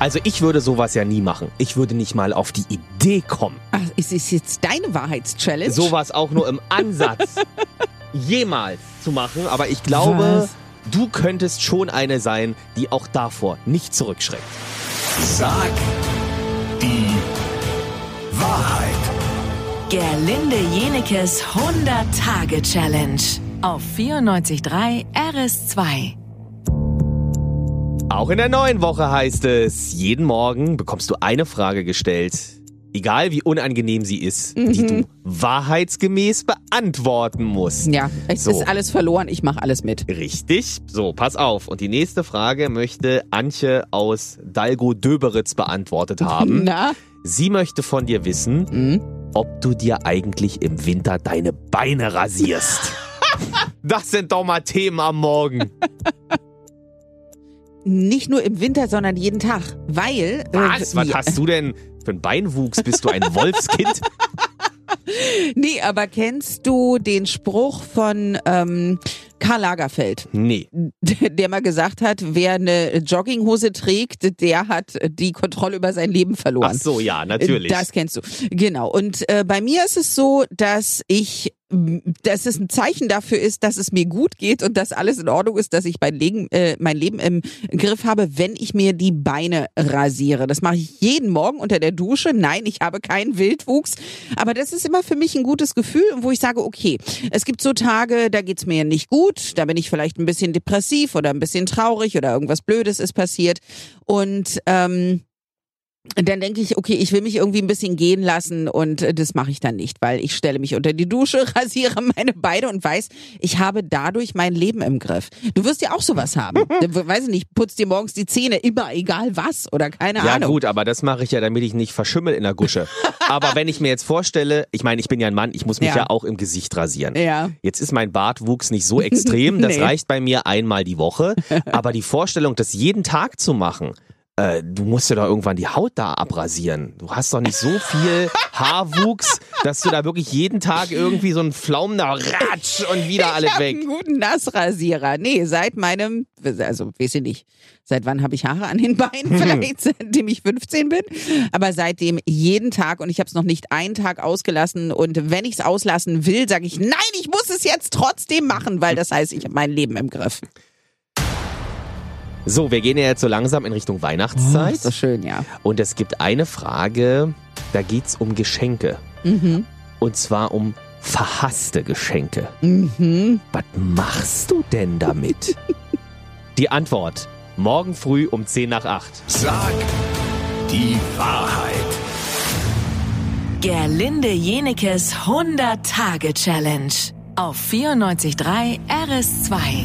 Also ich würde sowas ja nie machen. Ich würde nicht mal auf die Idee kommen. Ach, ist es jetzt deine Wahrheitschallenge? Sowas auch nur im Ansatz jemals zu machen. Aber ich glaube, Was? du könntest schon eine sein, die auch davor nicht zurückschreckt. Sag die Wahrheit. Gerlinde Jenekes 100-Tage-Challenge auf 94.3 RS2. Auch in der neuen Woche heißt es, jeden Morgen bekommst du eine Frage gestellt, egal wie unangenehm sie ist, die du wahrheitsgemäß beantworten musst. Ja, es So. ist alles verloren, ich mache alles mit. Richtig. So, pass auf. Und die nächste Frage möchte Antje aus Dalgo-Döberitz beantwortet haben. Na? Sie möchte von dir wissen, Hm? ob du dir eigentlich im Winter deine Beine rasierst. das sind doch mal Themen am Morgen. Nicht nur im Winter, sondern jeden Tag. Weil. Was? Äh, Was hast du denn für einen Beinwuchs? Bist du ein Wolfskind? Nee, aber kennst du den Spruch von ähm, Karl Lagerfeld, Nee. der mal gesagt hat, wer eine Jogginghose trägt, der hat die Kontrolle über sein Leben verloren. Ach so, ja, natürlich. Das kennst du. Genau. Und äh, bei mir ist es so, dass ich, dass es ein Zeichen dafür ist, dass es mir gut geht und dass alles in Ordnung ist, dass ich mein Leben, äh, mein Leben im Griff habe, wenn ich mir die Beine rasiere. Das mache ich jeden Morgen unter der Dusche. Nein, ich habe keinen Wildwuchs. Aber das ist immer für mich ein gutes Gefühl, wo ich sage, okay, es gibt so Tage, da geht's mir nicht gut, da bin ich vielleicht ein bisschen depressiv oder ein bisschen traurig oder irgendwas Blödes ist passiert. Und ähm, dann denke ich, okay, ich will mich irgendwie ein bisschen gehen lassen und äh, das mache ich dann nicht, weil ich stelle mich unter die Dusche, rasiere meine Beine und weiß, ich habe dadurch mein Leben im Griff. Du wirst ja auch sowas haben. Weiß ich nicht, putzt dir morgens die Zähne, immer egal was oder keine ja Ahnung. gut, aber das mache ich ja, damit ich nicht verschimmel in der Gusche. aber wenn ich mir jetzt vorstelle, ich meine, ich bin ja ein Mann, ich muss mich ja, Ja. auch im Gesicht rasieren. Ja. Jetzt ist mein Bartwuchs nicht so extrem, das Nee. reicht bei mir einmal die Woche. Aber die Vorstellung, das jeden Tag zu machen, äh, du musst ja doch irgendwann die Haut da abrasieren. Du hast doch nicht so viel Haarwuchs, dass du da wirklich jeden Tag irgendwie so einen Pflaumen da ratsch und wieder alle ich habe weg. einen guten Nassrasierer. Nee, seit meinem, also weiß ich nicht, seit wann habe ich Haare an den Beinen? Vielleicht seitdem ich 15 bin. Aber seitdem jeden Tag und ich habe es noch nicht einen Tag ausgelassen. Und wenn ich es auslassen will, sage ich, nein, ich muss es jetzt trotzdem machen, weil das heißt, ich habe mein Leben im Griff. So, wir gehen ja jetzt so langsam in Richtung Weihnachtszeit. ist doch schön, ja. Und es gibt eine Frage, da geht's um Geschenke. Mhm. Und zwar um verhasste Geschenke. Mhm. Was machst du denn damit? Die Antwort. Morgen früh um 10 nach 8. Sag die Wahrheit. Gerlinde Jenekes 100-Tage-Challenge auf 94.3 RS2.